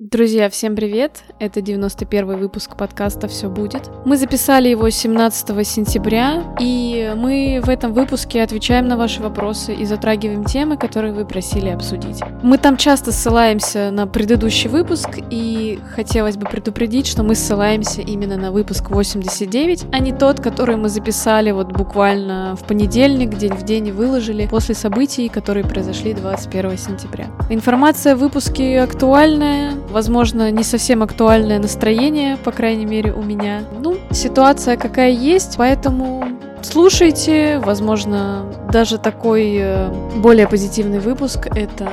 Друзья, всем привет! Это 91 выпуск подкаста «Все будет». Мы записали его 17 сентября, и мы в этом выпуске отвечаем на ваши вопросы и затрагиваем темы, которые вы просили обсудить. Мы там часто ссылаемся на предыдущий выпуск, и хотелось бы предупредить, что мы ссылаемся именно на выпуск 89, а не тот, который мы записали вот буквально в понедельник, день в день и выложили после событий, которые произошли 21 сентября. Информация в выпуске актуальная, возможно, не совсем актуальное настроение, по крайней мере, у меня. Ну, ситуация какая есть, поэтому слушайте. Возможно, даже такой э, более позитивный выпуск — это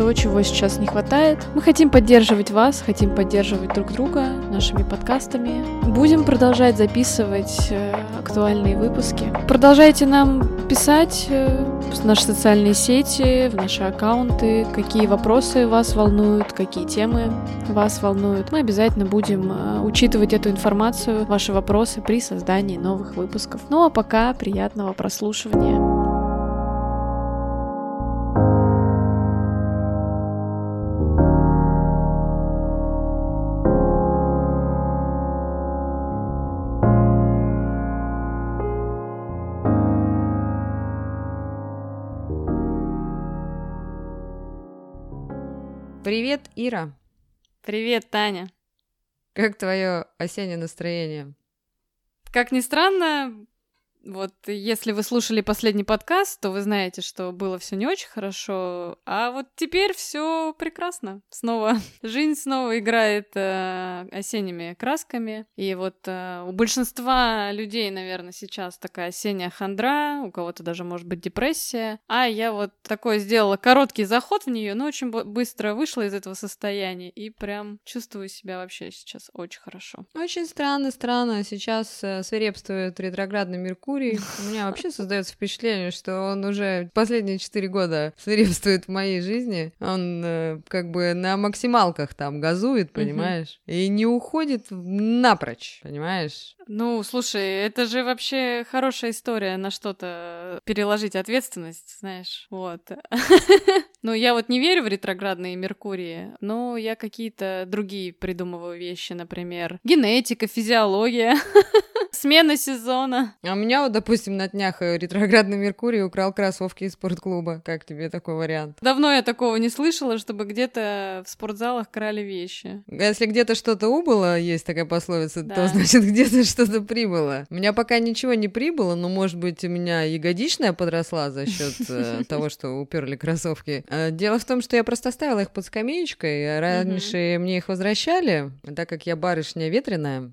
то, чего сейчас не хватает. Мы хотим поддерживать вас, хотим поддерживать друг друга нашими подкастами. Будем продолжать записывать э, актуальные выпуски. Продолжайте нам писать э, в наши социальные сети, в наши аккаунты, какие вопросы вас волнуют, какие темы вас волнуют. Мы обязательно будем э, учитывать эту информацию, ваши вопросы при создании новых выпусков. Ну а пока приятного прослушивания. Привет, Ира. Привет, Таня. Как твое осеннее настроение? Как ни странно, вот если вы слушали последний подкаст, то вы знаете, что было все не очень хорошо, а вот теперь все прекрасно. Снова жизнь снова играет э, осенними красками, и вот э, у большинства людей, наверное, сейчас такая осенняя хандра, у кого-то даже может быть депрессия, а я вот такой сделала короткий заход в нее, но очень быстро вышла из этого состояния и прям чувствую себя вообще сейчас очень хорошо. Очень странно, странно. Сейчас э, свирепствует ретроградный Меркурий Меркурий. У меня вообще создается впечатление, что он уже последние четыре года свирепствует в моей жизни. Он э, как бы на максималках там газует, понимаешь? И не уходит напрочь, понимаешь? Ну, слушай, это же вообще хорошая история на что-то переложить ответственность, знаешь, вот. Ну, я вот не верю в ретроградные Меркурии, но я какие-то другие придумываю вещи, например, генетика, физиология. Смена сезона. А у меня вот, допустим, на днях э, ретроградный Меркурий украл кроссовки из спортклуба. Как тебе такой вариант? Давно я такого не слышала, чтобы где-то в спортзалах крали вещи. Если где-то что-то убыло, есть такая пословица, да. то значит где-то что-то прибыло. У меня пока ничего не прибыло, но, может быть, у меня ягодичная подросла за счет э, того, что уперли кроссовки. А, дело в том, что я просто оставила их под скамеечкой. Раньше мне их возвращали, так как я барышня ветреная.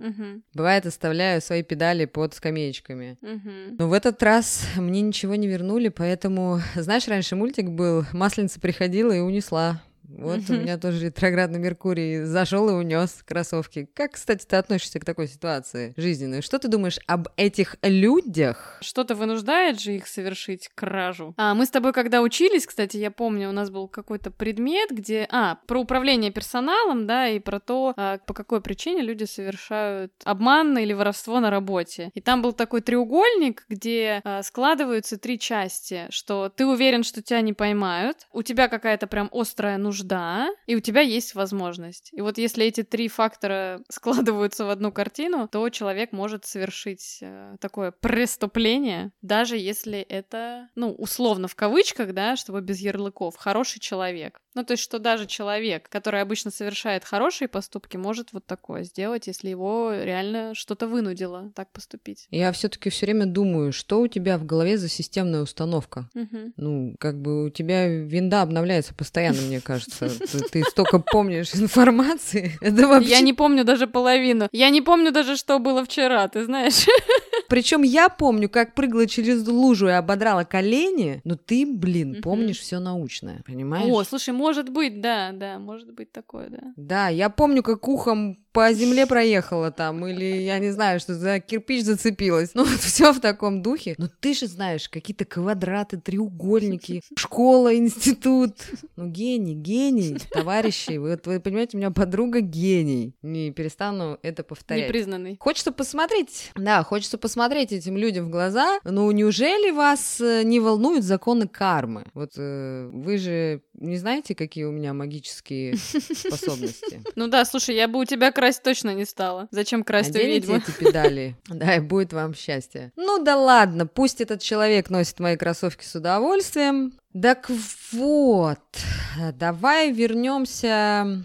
Бывает, оставляю свои педали под скамеечками. Угу. Но в этот раз мне ничего не вернули, поэтому, знаешь, раньше мультик был «Масленица приходила и унесла». Вот у меня тоже ретроградный Меркурий зашел и унес кроссовки. Как, кстати, ты относишься к такой ситуации жизненной? Что ты думаешь об этих людях? Что-то вынуждает же их совершить кражу. А мы с тобой, когда учились, кстати, я помню, у нас был какой-то предмет, где... А, про управление персоналом, да, и про то, а, по какой причине люди совершают обман или воровство на работе. И там был такой треугольник, где а, складываются три части, что ты уверен, что тебя не поймают, у тебя какая-то прям острая нужда нужда, и у тебя есть возможность. И вот если эти три фактора складываются в одну картину, то человек может совершить э, такое преступление, даже если это, ну, условно в кавычках, да, чтобы без ярлыков, хороший человек. Ну, то есть, что даже человек, который обычно совершает хорошие поступки, может вот такое сделать, если его реально что-то вынудило так поступить. Я все-таки все время думаю, что у тебя в голове за системная установка. Угу. Ну, как бы у тебя винда обновляется постоянно, мне кажется. Ты столько помнишь информации. Это вообще... Я не помню даже половину. Я не помню даже, что было вчера, ты знаешь. Причем я помню, как прыгала через лужу и ободрала колени, но ты, блин, помнишь все научное, понимаешь? О, слушай, может быть, да, да, может быть такое, да. Да, я помню, как ухом по земле проехала там, или, я не знаю, что за кирпич зацепилась. Ну, вот все в таком духе. Но ты же знаешь, какие-то квадраты, треугольники, школа, институт. Ну, гений, гений, товарищи. Вы, вы понимаете, у меня подруга гений. Не перестану это повторять. Непризнанный. Хочется посмотреть, да, хочется посмотреть этим людям в глаза. Ну, неужели вас э, не волнуют законы кармы? Вот э, вы же не знаете, какие у меня магические способности? Ну да, слушай, я бы у тебя красть точно не стала. Зачем красть у Оденете ведьмы? эти педали, да, и будет вам счастье. Ну да ладно, пусть этот человек носит мои кроссовки с удовольствием. Так вот, давай вернемся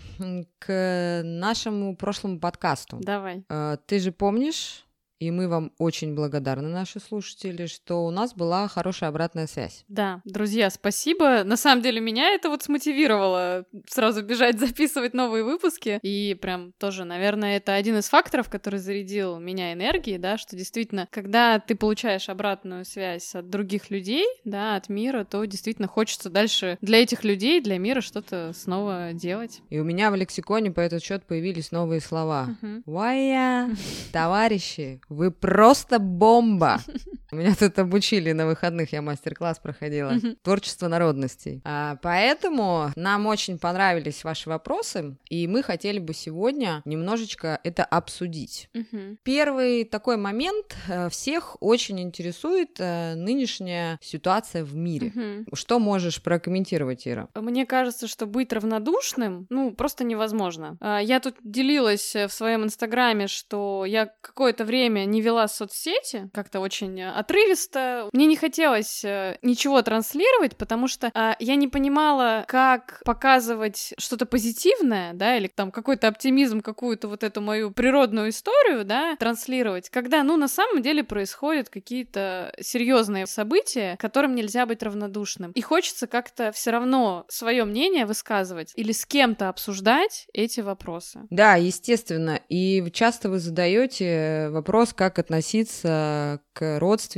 к нашему прошлому подкасту. Давай. Э, Ты же помнишь, и мы вам очень благодарны, наши слушатели, что у нас была хорошая обратная связь. Да, друзья, спасибо. На самом деле меня это вот смотивировало сразу бежать записывать новые выпуски. И прям тоже, наверное, это один из факторов, который зарядил меня энергией, да, что действительно, когда ты получаешь обратную связь от других людей, да, от мира, то действительно хочется дальше для этих людей, для мира что-то снова делать. И у меня в лексиконе по этот счет появились новые слова. Мгм. Вая, товарищи, вы просто бомба! Меня тут обучили на выходных, я мастер-класс проходила. Мгм. Творчество народностей. А, поэтому нам очень понравились ваши вопросы, и мы хотели бы сегодня немножечко это обсудить. Мгм. Первый такой момент э, всех очень интересует э, нынешняя ситуация в мире. Мгм. Что можешь прокомментировать, Ира? Мне кажется, что быть равнодушным, ну, просто невозможно. А, Я тут делилась э, в своем инстаграме, что я какое-то время не вела соцсети, как-то очень отрывисто. Мне не хотелось э, ничего транслировать, потому что а, я не понимала, как показывать что-то позитивное, да, или там какой-то оптимизм, какую-то вот эту мою природную историю, да, транслировать, когда, ну, на самом деле происходят какие-то серьезные события, которым нельзя быть равнодушным. И хочется как-то все равно свое мнение высказывать или с кем-то обсуждать эти вопросы. Да, естественно. И часто вы задаете вопрос, как относиться к родственникам,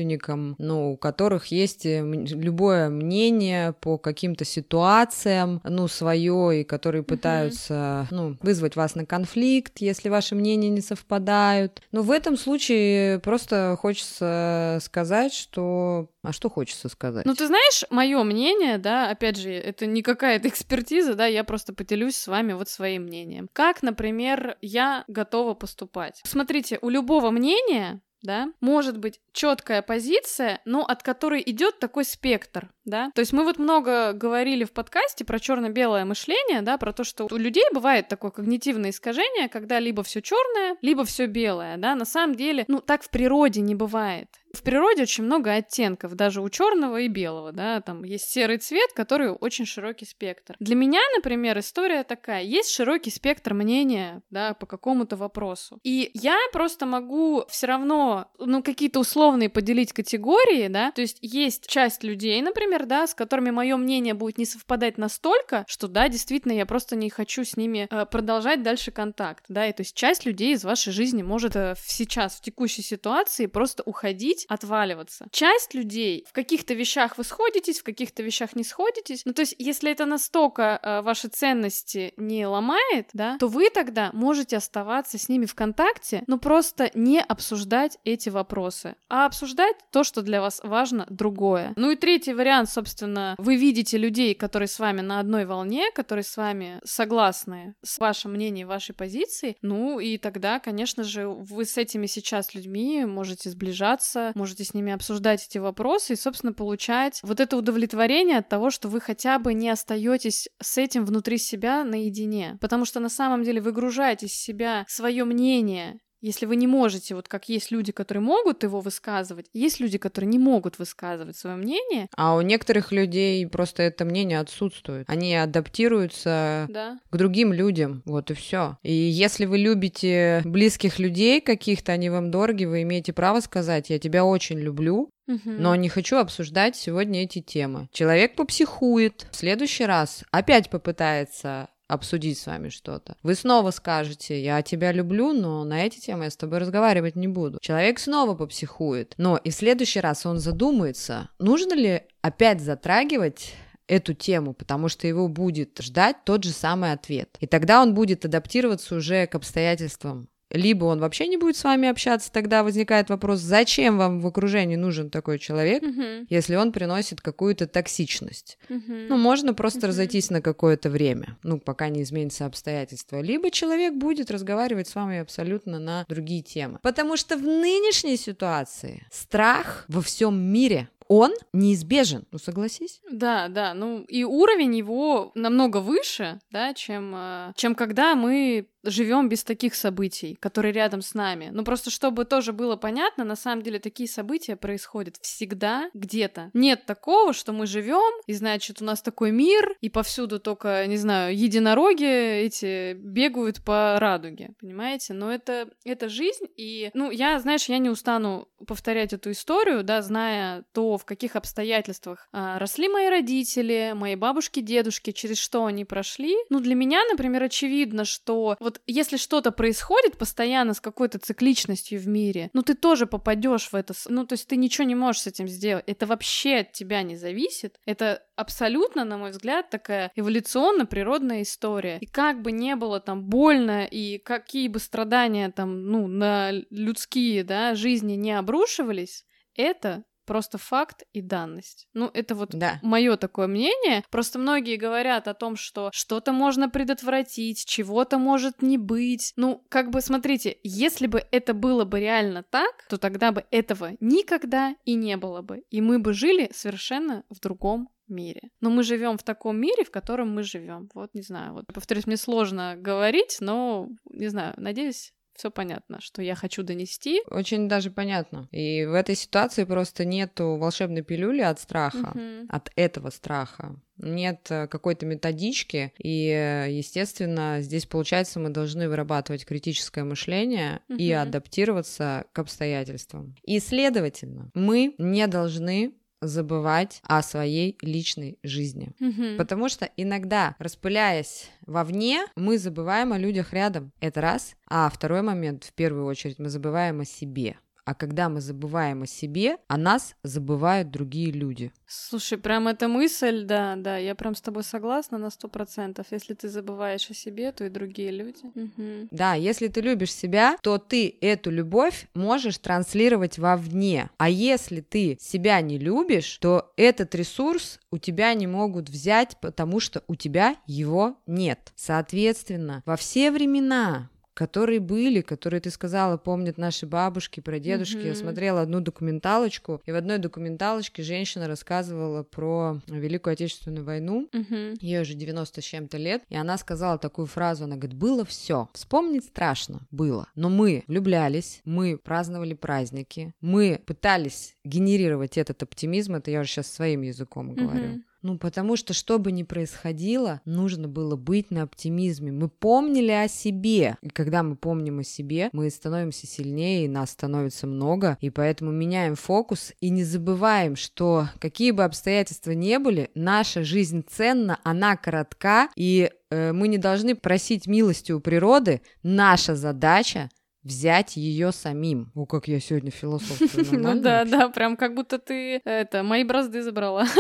ну, у которых есть э, любое мнение по каким-то ситуациям, ну, свое, и которые пытаются, ну, вызвать вас на конфликт, если ваши мнения не совпадают. Но в этом случае просто хочется сказать, что... А что хочется сказать? Ну, ты знаешь, мое мнение, да, опять же, это не какая-то экспертиза, да, я просто поделюсь с вами вот своим мнением. Как, например, я готова поступать. Смотрите, у любого мнения да, может быть четкая позиция, но от которой идет такой спектр, да. То есть мы вот много говорили в подкасте про черно-белое мышление, да, про то, что у людей бывает такое когнитивное искажение, когда либо все черное, либо все белое, да. На самом деле, ну так в природе не бывает. В природе очень много оттенков, даже у черного и белого, да, там есть серый цвет, который очень широкий спектр. Для меня, например, история такая, есть широкий спектр мнения, да, по какому-то вопросу. И я просто могу все равно, ну, какие-то условные поделить категории, да, то есть есть часть людей, например, да, с которыми мое мнение будет не совпадать настолько, что, да, действительно, я просто не хочу с ними э, продолжать дальше контакт, да, и то есть часть людей из вашей жизни может э, сейчас, в текущей ситуации просто уходить, отваливаться. Часть людей в каких-то вещах вы сходитесь, в каких-то вещах не сходитесь, ну, то есть если это настолько э, ваши ценности не ломает, да, то вы тогда можете оставаться с ними в контакте, но просто не обсуждать эти вопросы, а обсуждать то, что для вас важно, другое. Ну и третий вариант, собственно, вы видите людей, которые с вами на одной волне, которые с вами согласны с вашим мнением, вашей позицией, ну и тогда, конечно же, вы с этими сейчас людьми можете сближаться, можете с ними обсуждать эти вопросы и, собственно, получать вот это удовлетворение от того, что вы хотя бы не остаетесь с этим внутри себя наедине. Потому что на самом деле выгружаете из себя свое мнение если вы не можете, вот как есть люди, которые могут его высказывать, есть люди, которые не могут высказывать свое мнение, А у некоторых людей просто это мнение отсутствует. Они адаптируются да, к другим людям, вот и все. И если вы любите близких людей каких-то, они вам дороги, вы имеете право сказать, я тебя очень люблю, но не хочу обсуждать сегодня эти темы. Человек попсихует, в следующий раз опять попытается обсудить с вами что-то. Вы снова скажете, я тебя люблю, но на эти темы я с тобой разговаривать не буду. Человек снова попсихует, но и в следующий раз он задумается, нужно ли опять затрагивать эту тему, потому что его будет ждать тот же самый ответ. И тогда он будет адаптироваться уже к обстоятельствам либо он вообще не будет с вами общаться, тогда возникает вопрос, зачем вам в окружении нужен такой человек, Мгм. если он приносит какую-то токсичность. Мгм. Ну, можно просто Мгм. разойтись на какое-то время, ну, пока не изменятся обстоятельства. Либо человек будет разговаривать с вами абсолютно на другие темы. Потому что в нынешней ситуации страх во всем мире, он неизбежен. Ну, согласись? Да, да, ну и уровень его намного выше, да, чем, э, чем когда мы живем без таких событий, которые рядом с нами. Ну просто чтобы тоже было понятно, на самом деле такие события происходят всегда где-то. Нет такого, что мы живем и значит у нас такой мир и повсюду только, не знаю, единороги эти бегают по радуге, понимаете? Но это это жизнь и, ну я, знаешь, я не устану повторять эту историю, да, зная то, в каких обстоятельствах а, росли мои родители, мои бабушки, дедушки, через что они прошли. Ну для меня, например, очевидно, что вот если что-то происходит постоянно с какой-то цикличностью в мире, ну ты тоже попадешь в это, ну то есть ты ничего не можешь с этим сделать, это вообще от тебя не зависит, это абсолютно, на мой взгляд, такая эволюционно-природная история. И как бы не было там больно, и какие бы страдания там, ну, на людские, да, жизни не обрушивались, это просто факт и данность. Ну, это вот Да. мое такое мнение. Просто многие говорят о том, что что-то можно предотвратить, чего-то может не быть. Ну, как бы, смотрите, если бы это было бы реально так, то тогда бы этого никогда и не было бы. И мы бы жили совершенно в другом мире. Но мы живем в таком мире, в котором мы живем. Вот, не знаю, вот, повторюсь, мне сложно говорить, но, не знаю, надеюсь, все понятно, что я хочу донести. Очень даже понятно. И в этой ситуации просто нету волшебной пилюли от страха, Мгм. от этого страха. Нет э, какой-то методички, и, э, естественно, здесь, получается, мы должны вырабатывать критическое мышление и Мгм. адаптироваться к обстоятельствам. И, следовательно, мы не должны забывать о своей личной жизни. Мгм. Потому что иногда, распыляясь вовне, мы забываем о людях рядом. Это раз. А второй момент, в первую очередь, мы забываем о себе. А когда мы забываем о себе, о нас забывают другие люди. Слушай, прям эта мысль, да, да, я прям с тобой согласна на сто процентов. Если ты забываешь о себе, то и другие люди. Мгм. Да, если ты любишь себя, то ты эту любовь можешь транслировать вовне. А если ты себя не любишь, то этот ресурс у тебя не могут взять, потому что у тебя его нет. Соответственно, во все времена которые были, которые ты сказала, помнят наши бабушки, прадедушки. Я Мгм. смотрела одну документалочку, и в одной документалочке женщина рассказывала про Великую Отечественную войну, Мгм. Ей уже 90 с чем-то лет, и она сказала такую фразу, она говорит, было все, вспомнить страшно, было, но мы влюблялись, мы праздновали праздники, мы пытались генерировать этот оптимизм, это я уже сейчас своим языком говорю. Ну, потому что, что бы ни происходило, нужно было быть на оптимизме. Мы помнили о себе. И когда мы помним о себе, мы становимся сильнее, и нас становится много. И поэтому меняем фокус и не забываем, что какие бы обстоятельства ни были, наша жизнь ценна, она коротка, и э, мы не должны просить милости у природы. Наша задача взять ее самим. О, как я сегодня философствую. Ну да, да, прям как будто ты это мои бразды забрала.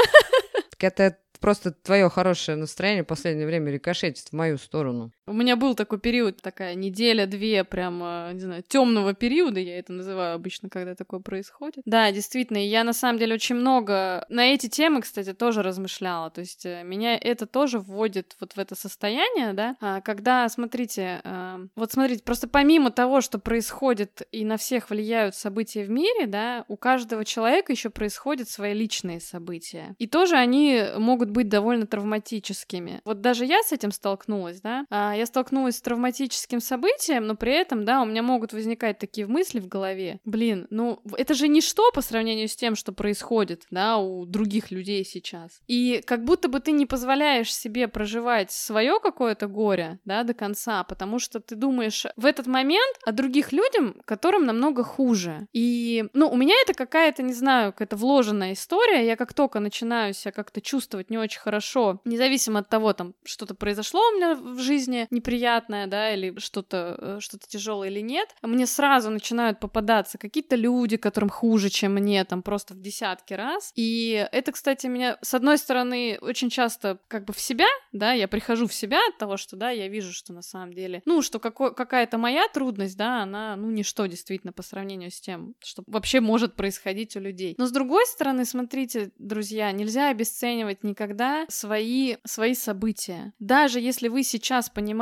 Так это просто твое хорошее настроение в последнее время рикошетит в мою сторону. У меня был такой период, такая неделя-две, прям, э, не знаю, темного периода, я это называю обычно, когда такое происходит. Да, действительно, я на самом деле очень много на эти темы, кстати, тоже размышляла. То есть э, меня это тоже вводит вот в это состояние, да, а, когда, смотрите, э, вот смотрите, просто помимо того, что происходит и на всех влияют события в мире, да, у каждого человека еще происходят свои личные события. И тоже они могут быть довольно травматическими. Вот даже я с этим столкнулась, да, а, я столкнулась с травматическим событием, но при этом, да, у меня могут возникать такие мысли в голове. Блин, ну это же ничто по сравнению с тем, что происходит, да, у других людей сейчас. И как будто бы ты не позволяешь себе проживать свое какое-то горе, да, до конца, потому что ты думаешь в этот момент о других людям, которым намного хуже. И, ну, у меня это какая-то, не знаю, какая-то вложенная история. Я как только начинаю себя как-то чувствовать не очень хорошо, независимо от того, там, что-то произошло у меня в жизни, мне неприятное, да, или что-то э, что-то тяжелое или нет, мне сразу начинают попадаться какие-то люди, которым хуже, чем мне, там просто в десятки раз. И это, кстати, меня, с одной стороны, очень часто как бы в себя, да, я прихожу в себя от того, что, да, я вижу, что на самом деле, ну, что какая-то моя трудность, да, она, ну, ничто действительно по сравнению с тем, что вообще может происходить у людей. Но с другой стороны, смотрите, друзья, нельзя обесценивать никогда свои, свои события. Даже если вы сейчас понимаете,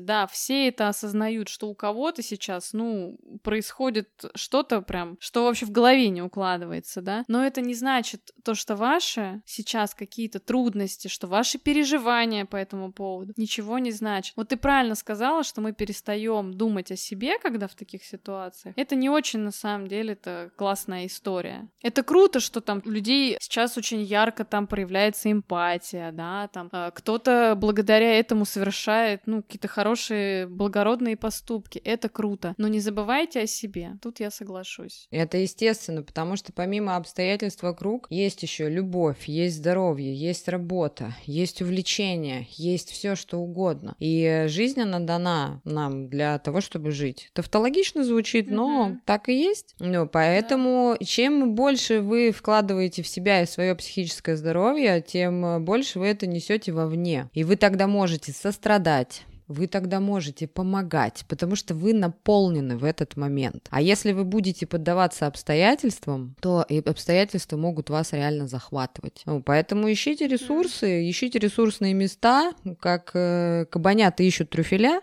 да, все это осознают, что у кого-то сейчас, ну, происходит что-то прям, что вообще в голове не укладывается, да, но это не значит то, что ваши сейчас какие-то трудности, что ваши переживания по этому поводу ничего не значит. Вот ты правильно сказала, что мы перестаем думать о себе, когда в таких ситуациях. Это не очень, на самом деле, это классная история. Это круто, что там у людей сейчас очень ярко там проявляется эмпатия, да, там э, кто-то благодаря этому совершает, ну, какие-то хорошие, благородные поступки. Это круто. Но не забывайте о себе. Тут я соглашусь. Это естественно, потому что помимо обстоятельств вокруг есть еще любовь, есть здоровье, есть работа, есть увлечение, есть все что угодно. И жизнь она дана нам для того, чтобы жить. Тавтологично звучит, но mm-hmm. так и есть. Ну, поэтому да. чем больше вы вкладываете в себя и свое психическое здоровье, тем больше вы это несете вовне. И вы тогда можете сострадать, вы тогда можете помогать, потому что вы наполнены в этот момент. А если вы будете поддаваться обстоятельствам, то и обстоятельства могут вас реально захватывать. Ну, поэтому ищите ресурсы, ищите ресурсные места, как э, кабанята ищут трюфеля.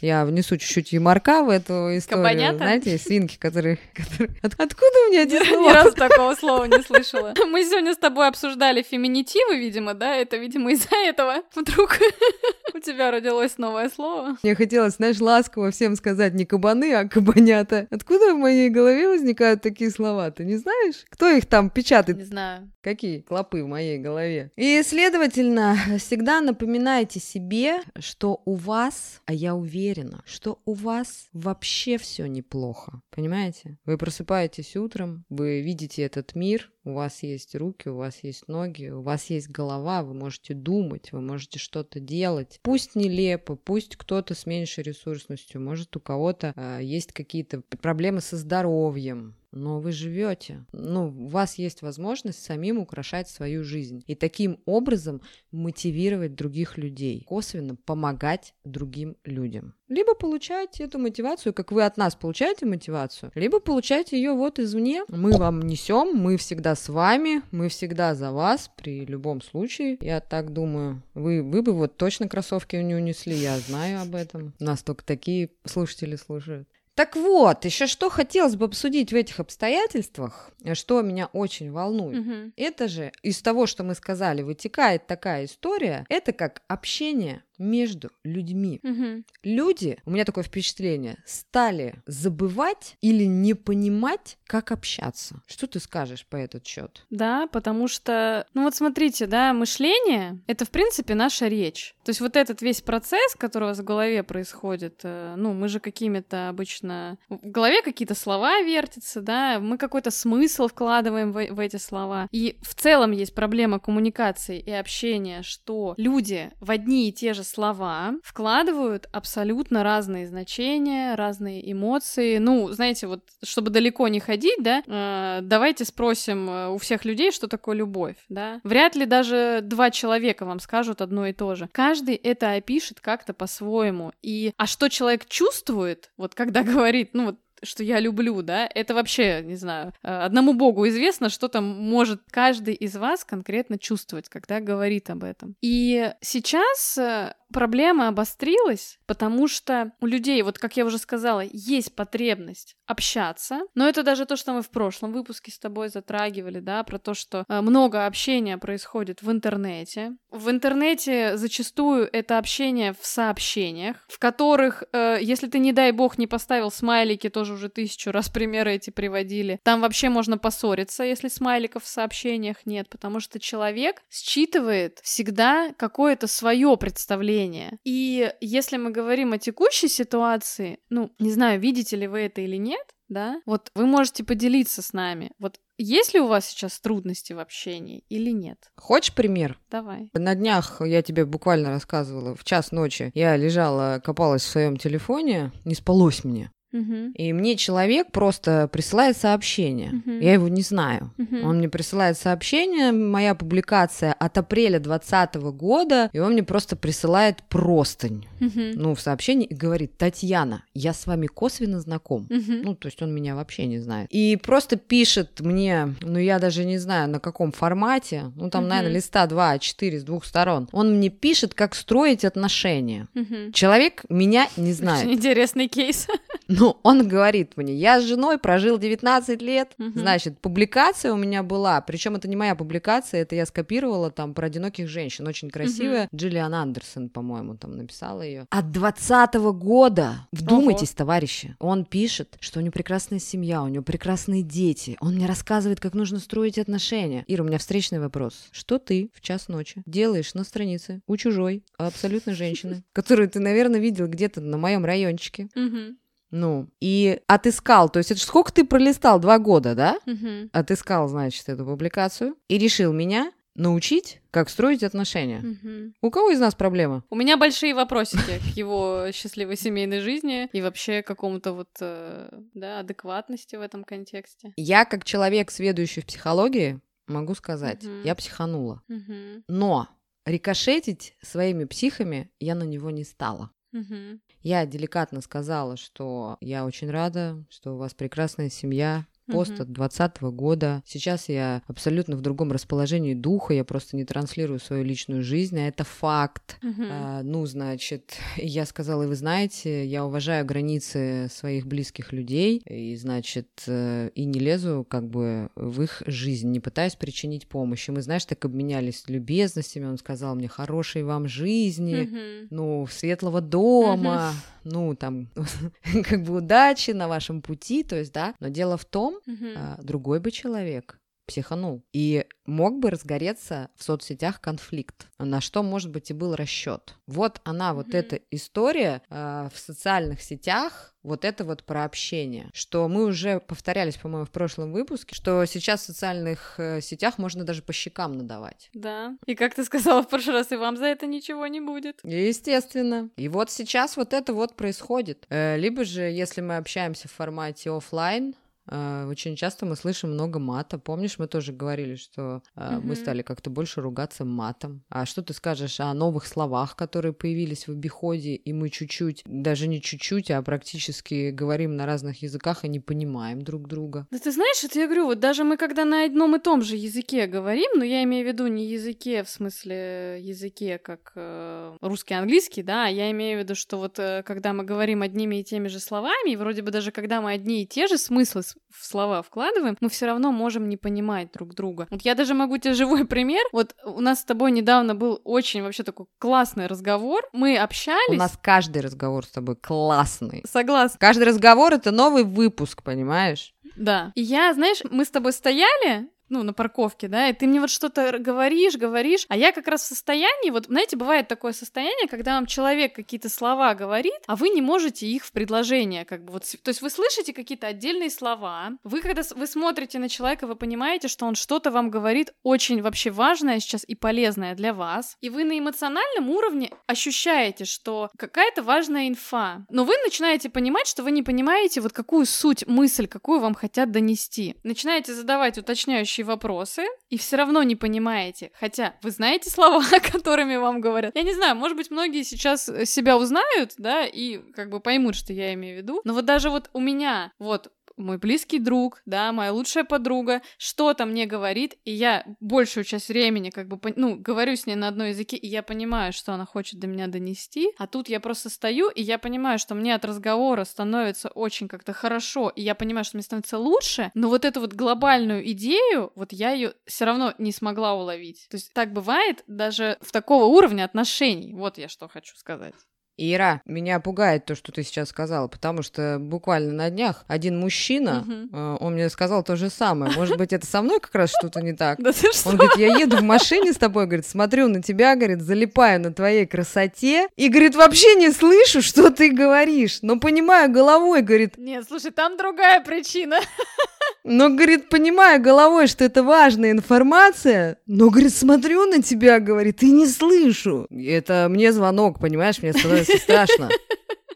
Я внесу чуть-чуть юморка в эту историю. Кабанята? Знаете, свинки, которые... которые... От, откуда у меня эти слова? Ни разу такого слова не слышала. Мы сегодня с тобой обсуждали феминитивы, видимо, да? Это, видимо, из-за этого вдруг у тебя родилось новое новое слово. Мне хотелось, знаешь, ласково всем сказать не кабаны, а кабанята. Откуда в моей голове возникают такие слова? Ты не знаешь? Кто их там печатает? Не знаю. Какие клопы в моей голове? И, следовательно, всегда напоминайте себе, что у вас, а я уверена, что у вас вообще все неплохо. Понимаете? Вы просыпаетесь утром, вы видите этот мир, у вас есть руки, у вас есть ноги, у вас есть голова, вы можете думать, вы можете что-то делать. Пусть нелепо, пусть кто-то с меньшей ресурсностью, может у кого-то э, есть какие-то проблемы со здоровьем, но вы живете. Ну, у вас есть возможность самим украшать свою жизнь. И таким образом мотивировать других людей, косвенно помогать другим людям. Либо получать эту мотивацию, как вы от нас получаете мотивацию, либо получать ее вот извне. Мы вам несем, мы всегда с вами, мы всегда за вас при любом случае. Я так думаю, вы, вы бы вот точно кроссовки не унесли, я знаю об этом. У нас только такие слушатели слушают. Так вот, еще что хотелось бы обсудить в этих обстоятельствах, что меня очень волнует. Угу. Это же из того, что мы сказали, вытекает такая история, это как общение между людьми. Угу. Люди, у меня такое впечатление, стали забывать или не понимать, как общаться. Что ты скажешь по этот счет? Да, потому что, ну вот смотрите, да, мышление — это, в принципе, наша речь. То есть вот этот весь процесс, который у вас в голове происходит, э, ну, мы же какими-то обычно... В голове какие-то слова вертятся, да, мы какой-то смысл вкладываем в, в эти слова. И в целом есть проблема коммуникации и общения, что люди в одни и те же слова вкладывают абсолютно разные значения, разные эмоции. Ну, знаете, вот, чтобы далеко не ходить, да, э, давайте спросим э, у всех людей, что такое любовь, да. Вряд ли даже два человека вам скажут одно и то же. Каждый это опишет как-то по-своему. И, а что человек чувствует, вот когда говорит, ну вот что я люблю, да, это вообще, не знаю, э, одному богу известно, что там может каждый из вас конкретно чувствовать, когда говорит об этом. И сейчас э, проблема обострилась, потому что у людей, вот как я уже сказала, есть потребность общаться, но это даже то, что мы в прошлом выпуске с тобой затрагивали, да, про то, что э, много общения происходит в интернете. В интернете зачастую это общение в сообщениях, в которых, э, если ты, не дай бог, не поставил смайлики, тоже уже тысячу раз примеры эти приводили, там вообще можно поссориться, если смайликов в сообщениях нет, потому что человек считывает всегда какое-то свое представление мышления. И если мы говорим о текущей ситуации, ну, не знаю, видите ли вы это или нет, да, вот вы можете поделиться с нами. Вот Есть ли у вас сейчас трудности в общении или нет? Хочешь пример? Давай. На днях я тебе буквально рассказывала, в час ночи я лежала, копалась в своем телефоне, не спалось мне. Мгм. И мне человек просто присылает сообщение. Мгм. Я его не знаю. Мгм. Он мне присылает сообщение, моя публикация от апреля 2020 года, и он мне просто присылает простынь, Мгм. ну, в сообщении, и говорит, Татьяна, я с вами косвенно знаком. Мгм. Ну, то есть он меня вообще не знает. И просто пишет мне, ну, я даже не знаю, на каком формате, ну, там, Мгм. наверное, листа 2, 4 с двух сторон. Он мне пишет, как строить отношения. Мгм. Человек меня не Очень знает. интересный кейс. Ну, он говорит мне, я с женой прожил 19 лет, Мгм. значит, публикация у меня была, причем это не моя публикация, это я скопировала там про одиноких женщин, очень красивая, Джиллиан Андерсон, по-моему, там написала ее. От 20 года, вдумайтесь, товарищи, он пишет, что у него прекрасная семья, у него прекрасные дети, он мне рассказывает, как нужно строить отношения. Ира, у меня встречный вопрос. Что ты в час ночи делаешь на странице у чужой, абсолютно женщины, которую ты, наверное, видел где-то на моем райончике? Мгм. Ну, и отыскал, то есть это сколько ты пролистал? Два года, да? Мгм. Отыскал, значит, эту публикацию и решил меня научить, как строить отношения. Мгм. У кого из нас проблема? У меня большие вопросики к его счастливой семейной жизни и вообще какому-то вот, э, да, адекватности в этом контексте. Я, как человек, сведущий в психологии, могу сказать, Мгм. я психанула. Мгм. Но рикошетить своими психами я на него не стала. Мгм. Я деликатно сказала, что я очень рада, что у вас прекрасная семья, пост Мгм. от 2020 года. Сейчас я абсолютно в другом расположении духа, я просто не транслирую свою личную жизнь, а это факт. Мгм. А, ну, значит, я сказала, и вы знаете, я уважаю границы своих близких людей, и, значит, э, и не лезу как бы в их жизнь, не пытаюсь причинить помощь. И мы, знаешь, так обменялись любезностями, он сказал мне, хорошей вам жизни, Мгм. ну, светлого дома, ну, там, как бы удачи на вашем пути, то есть, да. Но дело в том, Мгм. а, другой бы человек психанул и мог бы разгореться в соцсетях конфликт, на что, может быть, и был расчет. Вот она, вот Мгм. эта история а, в социальных сетях, вот это вот про общение, что мы уже повторялись, по-моему, в прошлом выпуске, что сейчас в социальных э, сетях можно даже по щекам надавать. Да. И как ты сказала в прошлый раз, и вам за это ничего не будет. Естественно. И вот сейчас вот это вот происходит. Э, Либо же, если мы общаемся в формате оффлайн, э, очень часто мы слышим много мата. Помнишь, мы тоже говорили, что э, мы стали как-то больше ругаться матом. А что ты скажешь о новых словах, которые появились в обиходе, и мы чуть-чуть, даже не чуть-чуть, а практически говорим на разных языках и не понимаем друг друга? Да ты знаешь, это я говорю, вот даже мы когда на одном и том же языке говорим, но я имею в виду не языке в смысле языке как э, русский, английский, да, а я имею в виду, что вот э, когда мы говорим одними и теми же словами, и вроде бы даже когда мы одни и те же смыслы в слова вкладываем, мы все равно можем не понимать друг друга. Вот я даже могу тебе живой пример. Вот у нас с тобой недавно был очень вообще такой классный разговор. Мы общались. У нас каждый разговор с тобой классный. Согласна. Каждый разговор — это новый выпуск, понимаешь? Да. И я, знаешь, мы с тобой стояли, ну, на парковке, да, и ты мне вот что-то говоришь, говоришь, а я как раз в состоянии, вот, знаете, бывает такое состояние, когда вам человек какие-то слова говорит, а вы не можете их в предложение, как бы вот, то есть вы слышите какие-то отдельные слова, вы когда вы смотрите на человека, вы понимаете, что он что-то вам говорит очень вообще важное сейчас и полезное для вас, и вы на эмоциональном уровне ощущаете, что какая-то важная инфа, но вы начинаете понимать, что вы не понимаете вот какую суть, мысль, какую вам хотят донести. Начинаете задавать уточняющие вопросы, и все равно не понимаете, хотя вы знаете слова, которыми вам говорят. Я не знаю, может быть, многие сейчас э, себя узнают, да, и как бы поймут, что я имею в виду, но вот даже вот у меня, вот мой близкий друг, да, моя лучшая подруга, что-то мне говорит, и я большую часть времени как бы, ну, говорю с ней на одном языке, и я понимаю, что она хочет до меня донести, а тут я просто стою, и я понимаю, что мне от разговора становится очень как-то хорошо, и я понимаю, что мне становится лучше, но вот эту вот глобальную идею, вот я ее все равно не смогла уловить. То есть так бывает даже в такого уровня отношений. Вот я что хочу сказать. Ира, меня пугает то, что ты сейчас сказала, потому что буквально на днях один мужчина, э, он мне сказал то же самое. Может быть, это со мной как раз что-то не так? Да ты что? Он говорит, я еду в машине с тобой, говорит, смотрю на тебя, говорит, залипаю на твоей красоте, и, говорит, вообще не слышу, что ты говоришь, но понимаю головой, говорит, Нет, слушай, там другая причина. Но, говорит, понимаю головой, что это важная информация, но, говорит, смотрю на тебя, говорит, и не слышу. Это мне звонок, понимаешь, мне становится страшно.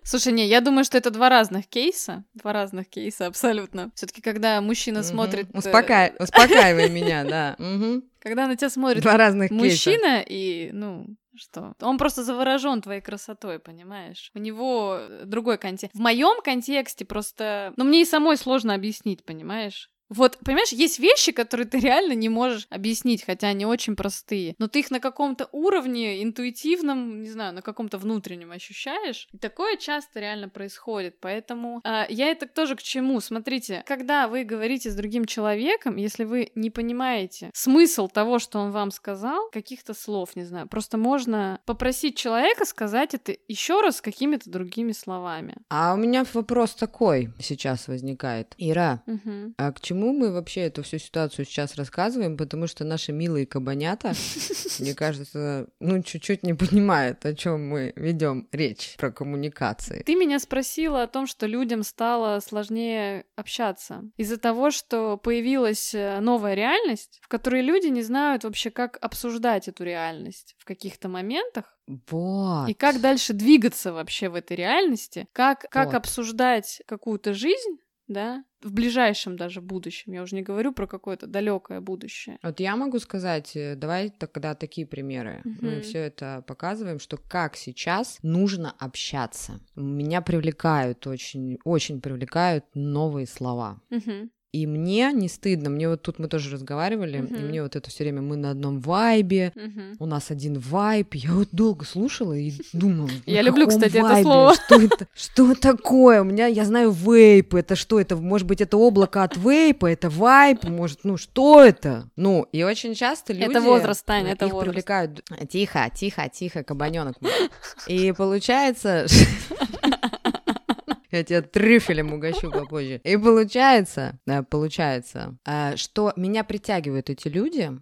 Слушай, не, я думаю, что это два разных кейса. Два разных кейса, абсолютно. все таки когда мужчина смотрит... Э, Успокаивай, успокаивай меня, да. Когда на тебя смотрит два разных мужчина и, ну, что? Он просто заворожен твоей красотой, понимаешь? У него другой контекст. В моем контексте просто... Ну, мне и самой сложно объяснить, понимаешь? Вот, понимаешь, есть вещи, которые ты реально не можешь объяснить, хотя они очень простые, но ты их на каком-то уровне интуитивном, не знаю, на каком-то внутреннем ощущаешь. И такое часто реально происходит, поэтому э, я это тоже к чему? Смотрите, когда вы говорите с другим человеком, если вы не понимаете смысл того, что он вам сказал, каких-то слов, не знаю, просто можно попросить человека сказать это еще раз какими-то другими словами. А у меня вопрос такой сейчас возникает. Ира, угу. а к чему почему мы вообще эту всю ситуацию сейчас рассказываем? Потому что наши милые кабанята, мне кажется, ну, чуть-чуть не понимают, о чем мы ведем речь про коммуникации. Ты меня спросила о том, что людям стало сложнее общаться из-за того, что появилась э, новая реальность, в которой люди не знают вообще, как обсуждать эту реальность в каких-то моментах. Вот. И как дальше двигаться вообще в этой реальности, как, как вот. обсуждать какую-то жизнь, да, в ближайшем даже будущем. Я уже не говорю про какое-то далекое будущее. Вот я могу сказать, э, давай тогда такие примеры. Угу. Мы все это показываем, что как сейчас нужно общаться. Меня привлекают очень, очень привлекают новые слова. Угу. И мне не стыдно, мне вот тут мы тоже разговаривали, uh-huh. и мне вот это все время мы на одном вайбе, uh-huh. у нас один вайб, я вот долго слушала и думала. Я люблю, кстати, это слово. Что это? Что такое? У меня, я знаю, вейп, это что это? Может быть, это облако от вейпа, это вайп, может, ну что это? Ну, и очень часто люди... Это возраст, Таня, это возраст. привлекают... Тихо, тихо, тихо, кабаненок. И получается... Я тебя трюфелем угощу попозже. И получается, получается, э, что меня притягивают эти люди,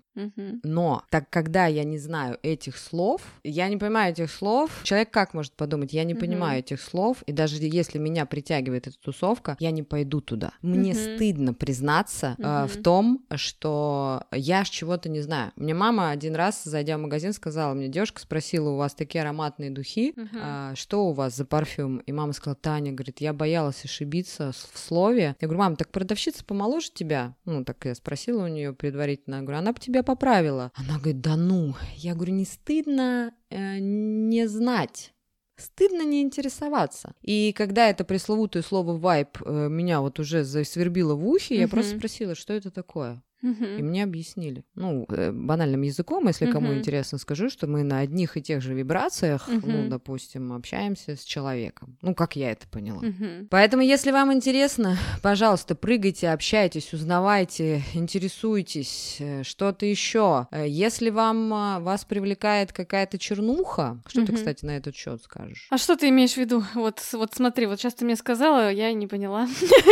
но так когда я не знаю этих слов, я не понимаю этих слов, человек как может подумать, я не понимаю этих слов, и даже если меня притягивает эта тусовка, я не пойду туда. Мне стыдно признаться э, в том, что я чего-то не знаю. Мне мама один раз, зайдя в магазин, сказала, мне девушка спросила, у вас такие ароматные духи, э, что у вас за парфюм? И мама сказала, Таня, говорит, я боялась ошибиться в слове. Я говорю, мам, так продавщица помоложе тебя? Ну, так я спросила у нее предварительно. Я говорю, она бы тебя поправила. Она говорит, да ну. Я говорю, не стыдно э, не знать. Стыдно не интересоваться. И когда это пресловутое слово вайп э, меня вот уже засвербило в ухе, я просто спросила, что это такое. Uh-huh. И мне объяснили. Ну, э, банальным языком, если uh-huh. кому интересно, скажу, что мы на одних и тех же вибрациях, uh-huh. ну, допустим, общаемся с человеком. Ну, как я это поняла. Uh-huh. Поэтому, если вам интересно, пожалуйста, прыгайте, общайтесь, узнавайте, интересуйтесь, э, что-то еще. Э, если вам вас привлекает какая-то чернуха, что uh-huh. ты, кстати, на этот счет скажешь? А что ты имеешь в виду? Вот, вот смотри, вот сейчас ты мне сказала, я не поняла.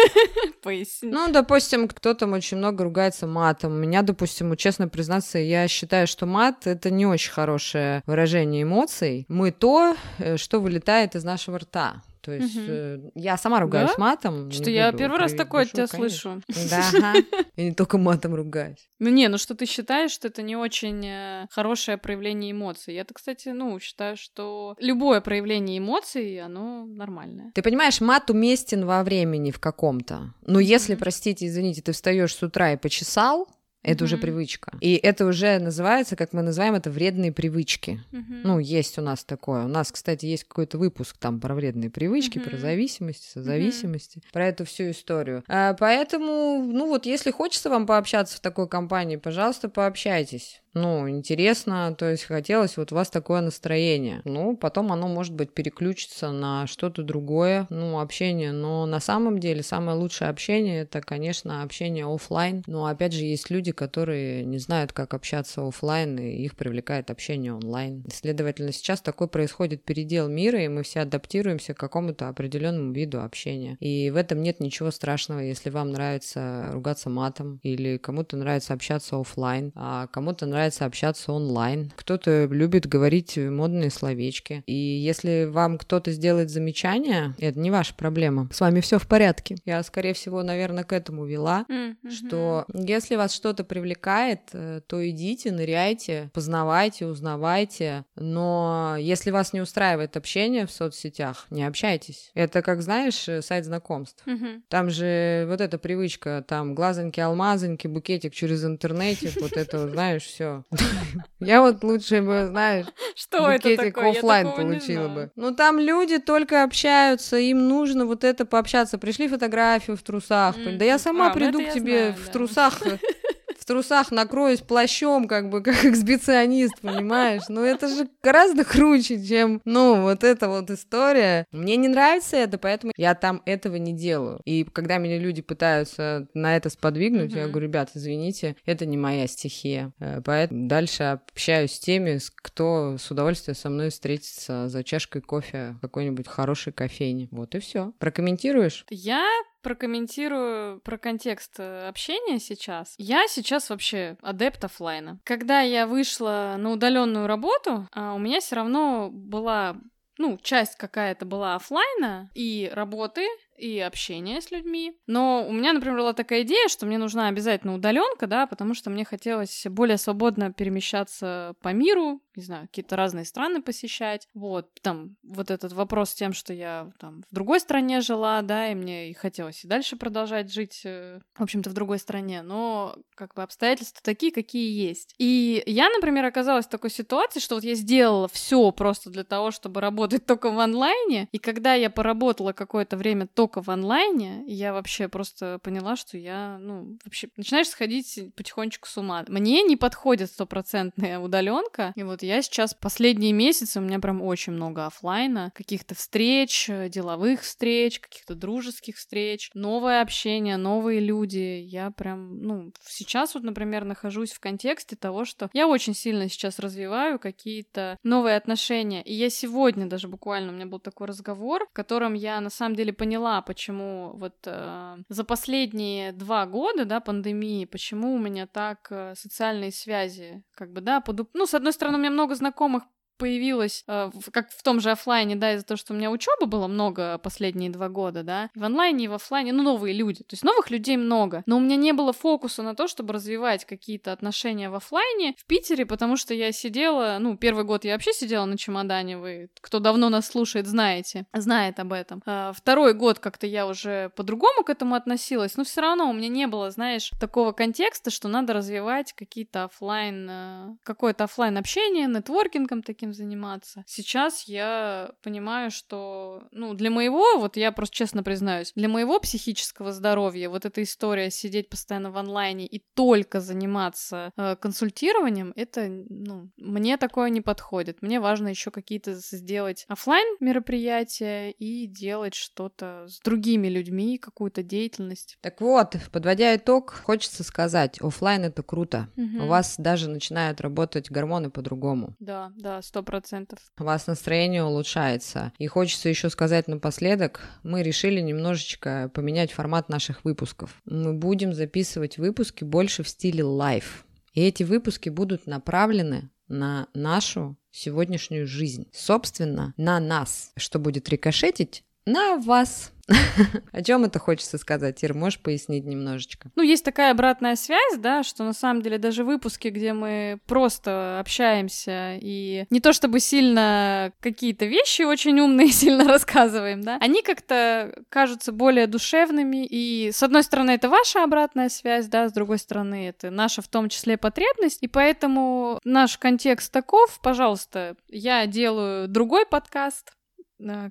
Поясни. Ну, допустим, кто там очень много ругается матом. Меня, допустим, честно признаться, я считаю, что мат — это не очень хорошее выражение эмоций. Мы то, э, что вылетает из нашего рта. То есть угу. э, я сама ругаюсь да? матом. Что я первый раз такое от тебя слышу. Да, я не только матом ругаюсь. Ну не, ну что ты считаешь, что это не очень э, хорошее проявление эмоций. Я-то, кстати, ну, считаю, что любое проявление эмоций, оно нормальное. Ты понимаешь, мат уместен во времени в каком-то. Но если, простите, извините, ты встаешь с утра и почесал, это mm-hmm. уже привычка. И это уже называется, как мы называем это, вредные привычки. Mm-hmm. Ну, есть у нас такое. У нас, кстати, есть какой-то выпуск там про вредные привычки, mm-hmm. про зависимости, созависимости, mm-hmm. про эту всю историю. А, поэтому, ну вот, если хочется вам пообщаться в такой компании, пожалуйста, пообщайтесь ну, интересно, то есть хотелось вот у вас такое настроение. Ну, потом оно, может быть, переключится на что-то другое, ну, общение. Но на самом деле самое лучшее общение это, конечно, общение офлайн. Но опять же, есть люди, которые не знают, как общаться офлайн, и их привлекает общение онлайн. Следовательно, сейчас такой происходит передел мира, и мы все адаптируемся к какому-то определенному виду общения. И в этом нет ничего страшного, если вам нравится ругаться матом, или кому-то нравится общаться офлайн, а кому-то нравится нравится общаться онлайн, кто-то любит говорить модные словечки. И если вам кто-то сделает замечание, это не ваша проблема. С вами все в порядке. Я, скорее всего, наверное, к этому вела, mm-hmm. что если вас что-то привлекает, э, то идите, ныряйте, познавайте, узнавайте. Но если вас не устраивает общение в соцсетях, не общайтесь. Это как, знаешь, э, сайт знакомств. Mm-hmm. Там же вот эта привычка, там глазоньки, алмазоньки, букетик через интернете, вот это, знаешь, все. Я вот лучше бы, знаешь, что букетик офлайн получила бы. Ну там люди только общаются, им нужно вот это пообщаться. Пришли фотографию в трусах. Да я сама а, ну приду к тебе в трусах в трусах накроюсь плащом, как бы, как эксбиционист, понимаешь? Ну, это же гораздо круче, чем, ну, вот эта вот история. Мне не нравится это, поэтому я там этого не делаю. И когда меня люди пытаются на это сподвигнуть, mm-hmm. я говорю, ребят, извините, это не моя стихия. Э, поэтому дальше общаюсь с теми, кто с удовольствием со мной встретится за чашкой кофе в какой-нибудь хорошей кофейне. Вот и все. Прокомментируешь? Я прокомментирую про контекст э, общения сейчас. Я сейчас вообще адепт офлайна. Когда я вышла на удаленную работу, а, у меня все равно была ну, часть какая-то была офлайна и работы, и общения с людьми. Но у меня, например, была такая идея, что мне нужна обязательно удаленка, да, потому что мне хотелось более свободно перемещаться по миру, не знаю, какие-то разные страны посещать. Вот, там, вот этот вопрос с тем, что я там в другой стране жила, да, и мне и хотелось и дальше продолжать жить, э, в общем-то, в другой стране, но как бы обстоятельства такие, какие есть. И я, например, оказалась в такой ситуации, что вот я сделала все просто для того, чтобы работать только в онлайне, и когда я поработала какое-то время только в онлайне, я вообще просто поняла, что я, ну, вообще начинаешь сходить потихонечку с ума. Мне не подходит стопроцентная удаленка, и вот я сейчас последние месяцы, у меня прям очень много офлайна, каких-то встреч, э, деловых встреч, каких-то дружеских встреч, новое общение, новые люди. Я прям, ну, сейчас вот, например, нахожусь в контексте того, что я очень сильно сейчас развиваю какие-то новые отношения. И я сегодня даже буквально, у меня был такой разговор, в котором я на самом деле поняла, почему вот э, за последние два года, да, пандемии, почему у меня так э, социальные связи, как бы, да, подуп... ну, с одной стороны, у меня много знакомых появилась, э, как в том же офлайне, да, из-за того, что у меня учебы было много последние два года, да, и в онлайне, и в офлайне, ну, новые люди, то есть новых людей много, но у меня не было фокуса на то, чтобы развивать какие-то отношения в офлайне в Питере, потому что я сидела, ну, первый год я вообще сидела на чемодане, вы, кто давно нас слушает, знаете, знает об этом. А второй год как-то я уже по-другому к этому относилась, но все равно у меня не было, знаешь, такого контекста, что надо развивать какие-то офлайн, э, какое-то офлайн общение, нетворкингом таким заниматься. Сейчас я понимаю, что, ну, для моего, вот я просто честно признаюсь, для моего психического здоровья вот эта история сидеть постоянно в онлайне и только заниматься э, консультированием, это, ну, мне такое не подходит. Мне важно еще какие-то сделать офлайн мероприятия и делать что-то с другими людьми, какую-то деятельность. Так вот, подводя итог, хочется сказать, офлайн это круто. Угу. У вас даже начинают работать гормоны по-другому. Да, да, сто процентов. У вас настроение улучшается. И хочется еще сказать напоследок, мы решили немножечко поменять формат наших выпусков. Мы будем записывать выпуски больше в стиле live. И эти выпуски будут направлены на нашу сегодняшнюю жизнь. Собственно, на нас, что будет рикошетить на вас. О чем это хочется сказать, Ир? Можешь пояснить немножечко? Ну, есть такая обратная связь, да, что на самом деле даже выпуски, где мы просто общаемся и не то чтобы сильно какие-то вещи очень умные сильно рассказываем, да, они как-то кажутся более душевными, и с одной стороны это ваша обратная связь, да, с другой стороны это наша в том числе потребность, и поэтому наш контекст таков, пожалуйста, я делаю другой подкаст,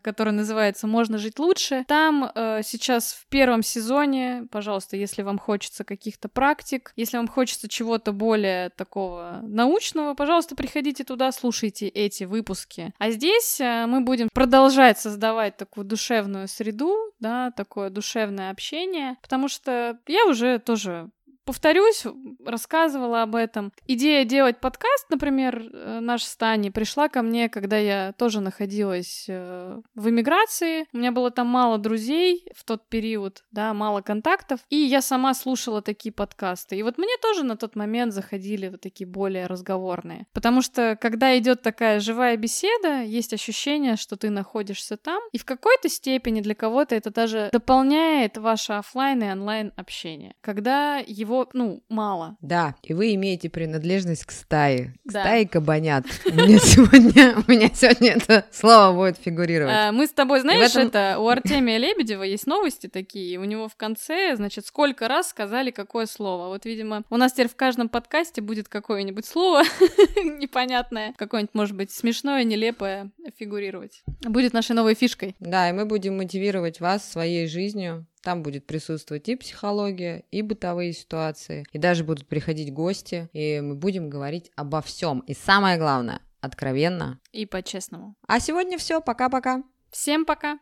который называется «Можно жить лучше». Там э, сейчас в первом сезоне, пожалуйста, если вам хочется каких-то практик, если вам хочется чего-то более такого научного, пожалуйста, приходите туда, слушайте эти выпуски. А здесь э, мы будем продолжать создавать такую душевную среду, да, такое душевное общение, потому что я уже тоже повторюсь, рассказывала об этом. Идея делать подкаст, например, э, наш с Таней, пришла ко мне, когда я тоже находилась э, в эмиграции. У меня было там мало друзей в тот период, да, мало контактов, и я сама слушала такие подкасты. И вот мне тоже на тот момент заходили вот такие более разговорные. Потому что, когда идет такая живая беседа, есть ощущение, что ты находишься там, и в какой-то степени для кого-то это даже дополняет ваше офлайн и онлайн общение. Когда его, ну, мало. Да, и вы имеете принадлежность к стае. К Да. стае кабанят. У меня сегодня, у меня сегодня это слово будет фигурировать. А, Мы с тобой, знаешь, это у Артемия Лебедева есть новости такие. У него в конце, значит, сколько раз сказали какое слово. Вот, видимо, у нас теперь в каждом подкасте будет какое-нибудь слово непонятное, какое-нибудь, может быть, смешное, нелепое фигурировать. Будет нашей новой фишкой. Да, и мы будем мотивировать вас своей жизнью. Там будет присутствовать и психология, и бытовые ситуации, и даже будут приходить гости, и мы будем говорить обо всем. И самое главное, откровенно. И по-честному. А сегодня все, пока-пока. Всем пока!